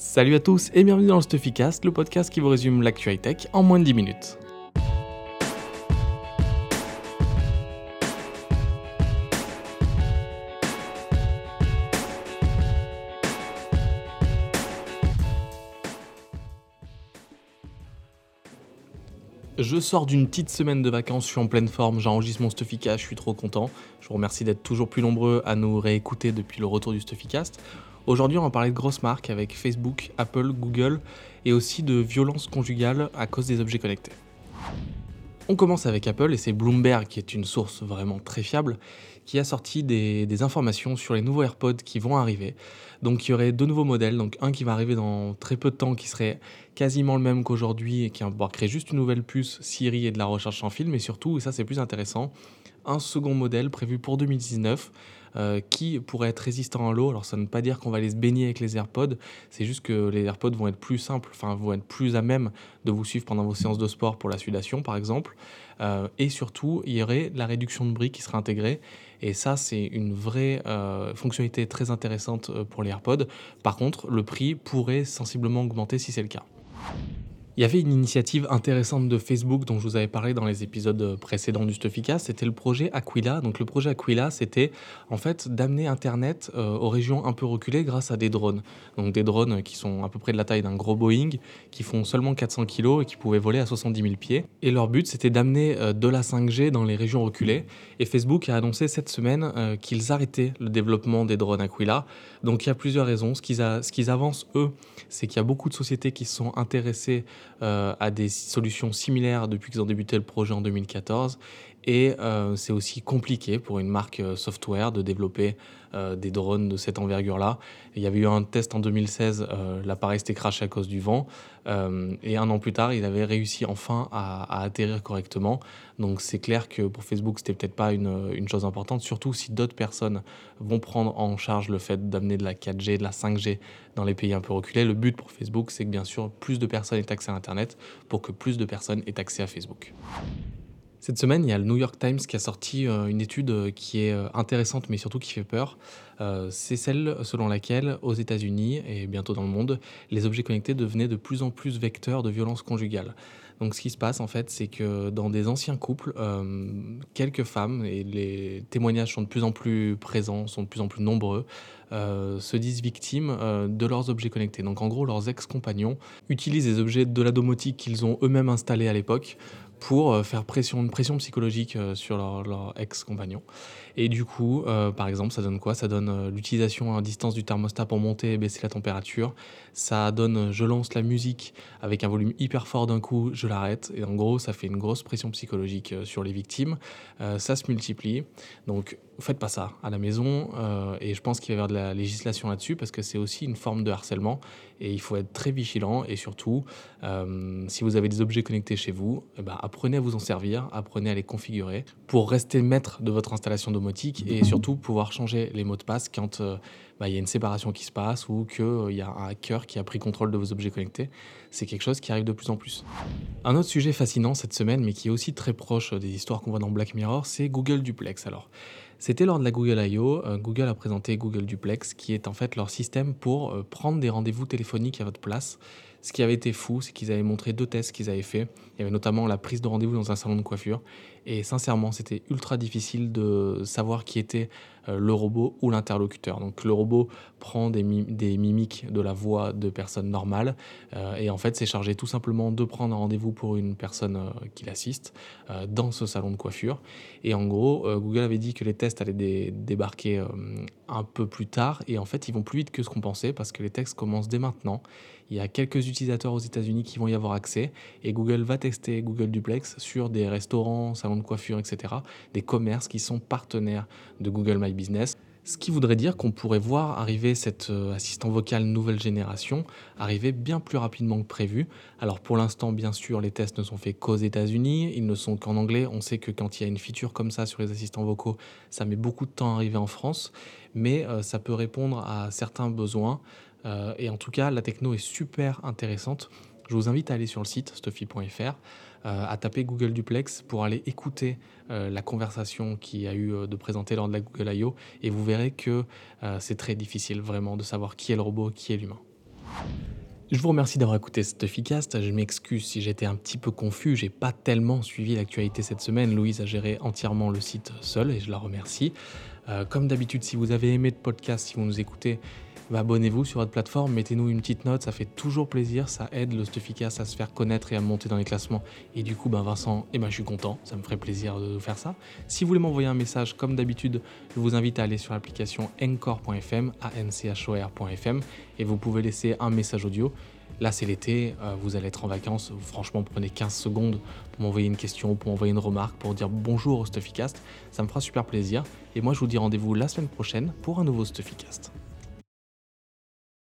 Salut à tous et bienvenue dans le Stuffycast, le podcast qui vous résume l'actu high-tech en moins de 10 minutes. Je sors d'une petite semaine de vacances, je suis en pleine forme, j'enregistre mon Stuffycast, je suis trop content. Je vous remercie d'être toujours plus nombreux à nous réécouter depuis le retour du Stuffycast. Aujourd'hui, on va parler de grosses marques avec Facebook, Apple, Google et aussi de violence conjugale à cause des objets connectés. On commence avec Apple et c'est Bloomberg qui est une source vraiment très fiable qui a sorti des, informations sur les nouveaux AirPods qui vont arriver. Donc il y aurait deux nouveaux modèles, donc un qui va arriver dans très peu de temps qui serait quasiment le même qu'aujourd'hui et qui créer juste une nouvelle puce Siri et de la recherche sans fil, mais surtout, et ça c'est plus intéressant, un second modèle prévu pour 2019 euh, qui pourrait être résistant à l'eau. Alors ça ne veut pas dire qu'on va aller se baigner avec les AirPods, c'est juste que les AirPods vont être plus simples, enfin vont être plus à même de vous suivre pendant vos séances de sport pour la sudation par exemple. Euh, et surtout, il y aurait la réduction de bruit qui serait intégrée. Et ça, c'est une vraie euh, fonctionnalité très intéressante pour les AirPods. Par contre, le prix pourrait sensiblement augmenter si c'est le cas. Il y avait une initiative intéressante de Facebook dont je vous avais parlé dans les épisodes précédents du Stuffycast, c'était le projet Aquila. Donc le projet Aquila, c'était en fait d'amener Internet euh, aux régions un peu reculées grâce à des drones. Donc des drones qui sont à peu près de la taille d'un gros Boeing, qui font seulement 400 kg et qui pouvaient voler à 70 000 pieds. Et leur but, c'était d'amener euh, de la 5G dans les régions reculées. Et Facebook a annoncé cette semaine euh, qu'ils arrêtaient le développement des drones Aquila. Donc il y a plusieurs raisons. Ce qu'ils, avancent, eux, c'est qu'il y a beaucoup de sociétés qui se sont intéressées euh, à des solutions similaires depuis qu'ils ont débuté le projet en 2014. Et euh, c'est aussi compliqué pour une marque euh, software de développer des drones de cette envergure-là. Il y avait eu un test en 2016, l'appareil s'était craché à cause du vent. et un an plus tard, il avait réussi enfin à, atterrir correctement. Donc c'est clair que pour Facebook, c'était peut-être pas une, une, chose importante, surtout si d'autres personnes vont prendre en charge le fait d'amener de la 4G, de la 5G dans les pays un peu reculés. Le but pour Facebook, c'est que bien sûr, plus de personnes aient accès à Internet pour que plus de personnes aient accès à Facebook. Cette semaine, il y a le New York Times qui a sorti euh, une étude euh, qui est euh, intéressante mais surtout qui fait peur. c'est celle selon laquelle aux États-Unis et bientôt dans le monde, les objets connectés devenaient de plus en plus vecteurs de violence conjugale. Donc ce qui se passe en fait, c'est que dans des anciens couples, quelques femmes, et les témoignages sont de plus en plus présents, sont de plus en plus nombreux, se disent victimes de leurs objets connectés. Donc en gros, leurs ex-compagnons utilisent des objets de la domotique qu'ils ont eux-mêmes installés à l'époque pour euh, faire pression, une pression psychologique euh, sur leur, ex-compagnon. Et du coup, euh, par exemple, ça donne quoi? Ça donne l'utilisation à distance du thermostat pour monter et baisser la température. Ça donne je lance la musique avec un volume hyper fort d'un coup, je l'arrête. Et en gros, ça fait une grosse pression psychologique sur les victimes. ça se multiplie. Donc, faites pas ça à la maison. et je pense qu'il va y avoir de la législation là-dessus parce que c'est aussi une forme de harcèlement. Et il faut être très vigilant. Et surtout, si vous avez des objets connectés chez vous, eh ben, apprenez à vous en servir, apprenez à les configurer pour rester maître de votre installation domotique et surtout pouvoir changer les mots de passe quand euh, bah, il y a une séparation qui se passe ou qu'il euh, y a un hacker qui a pris contrôle de vos objets connectés. C'est quelque chose qui arrive de plus en plus. Un autre sujet fascinant cette semaine, mais qui est aussi très proche des histoires qu'on voit dans Black Mirror, c'est Google Duplex. Alors, c'était lors de la Google I.O. Euh, Google a présenté Google Duplex, qui est en fait leur système pour prendre des rendez-vous téléphoniques à votre place ce qui avait été fou, c'est qu'ils avaient montré deux tests qu'ils avaient fait. Il y avait notamment la prise de rendez-vous dans un salon de coiffure. Et sincèrement, c'était ultra difficile de savoir qui était euh, le robot ou l'interlocuteur. Donc le robot prend des, mimiques de la voix de personnes normales euh, et en fait c'est chargé tout simplement de prendre un rendez-vous pour une personne euh, qui l'assiste dans ce salon de coiffure. Et en gros, Google avait dit que les tests allaient débarquer un peu plus tard et en fait ils vont plus vite que ce qu'on pensait parce que les tests commencent dès maintenant. Il y a quelques utilisateurs aux États-Unis qui vont y avoir accès et Google va tester Google Duplex sur des restaurants, salons de coiffure, etc. Des commerces qui sont partenaires de Google My Business. Ce qui voudrait dire qu'on pourrait voir arriver cet euh, assistant vocal nouvelle génération arriver bien plus rapidement que prévu. Alors pour l'instant, bien sûr, les tests ne sont faits qu'aux États-Unis, ils ne sont qu'en anglais. On sait que quand il y a une feature comme ça sur les assistants vocaux, ça met beaucoup de temps à arriver en France, mais euh, ça peut répondre à certains besoins. Euh, et en tout cas, la techno est super intéressante. Je vous invite à aller sur le site stuffy.fr, à taper Google Duplex pour aller écouter euh, la conversation qui a eu euh, de présenter lors de la Google I.O. et vous verrez que c'est très difficile vraiment de savoir qui est le robot, qui est l'humain. Je vous remercie d'avoir écouté cet efficace. Je m'excuse si j'étais un petit peu confus. J'ai pas tellement suivi l'actualité cette semaine. Louise a géré entièrement le site seule et je la remercie. Euh, comme d'habitude, si vous avez aimé le podcast, si vous nous écoutez, bah, abonnez-vous sur votre plateforme, mettez-nous une petite note, ça fait toujours plaisir, ça aide le à se faire connaître et à monter dans les classements. Et du coup, ben Vincent, eh ben, je suis content, ça me ferait plaisir de faire ça. Si vous voulez m'envoyer un message, comme d'habitude, je vous invite à aller sur l'application encore.fm, anchor.fm, et vous pouvez laisser un message audio. Là, c'est l'été, euh, vous allez être en vacances. Franchement, prenez 15 secondes pour m'envoyer une question, pour m'envoyer une remarque, pour dire bonjour au Stuffycast. Ça me fera super plaisir. Et moi, je vous dis rendez-vous la semaine prochaine pour un nouveau Stuffycast.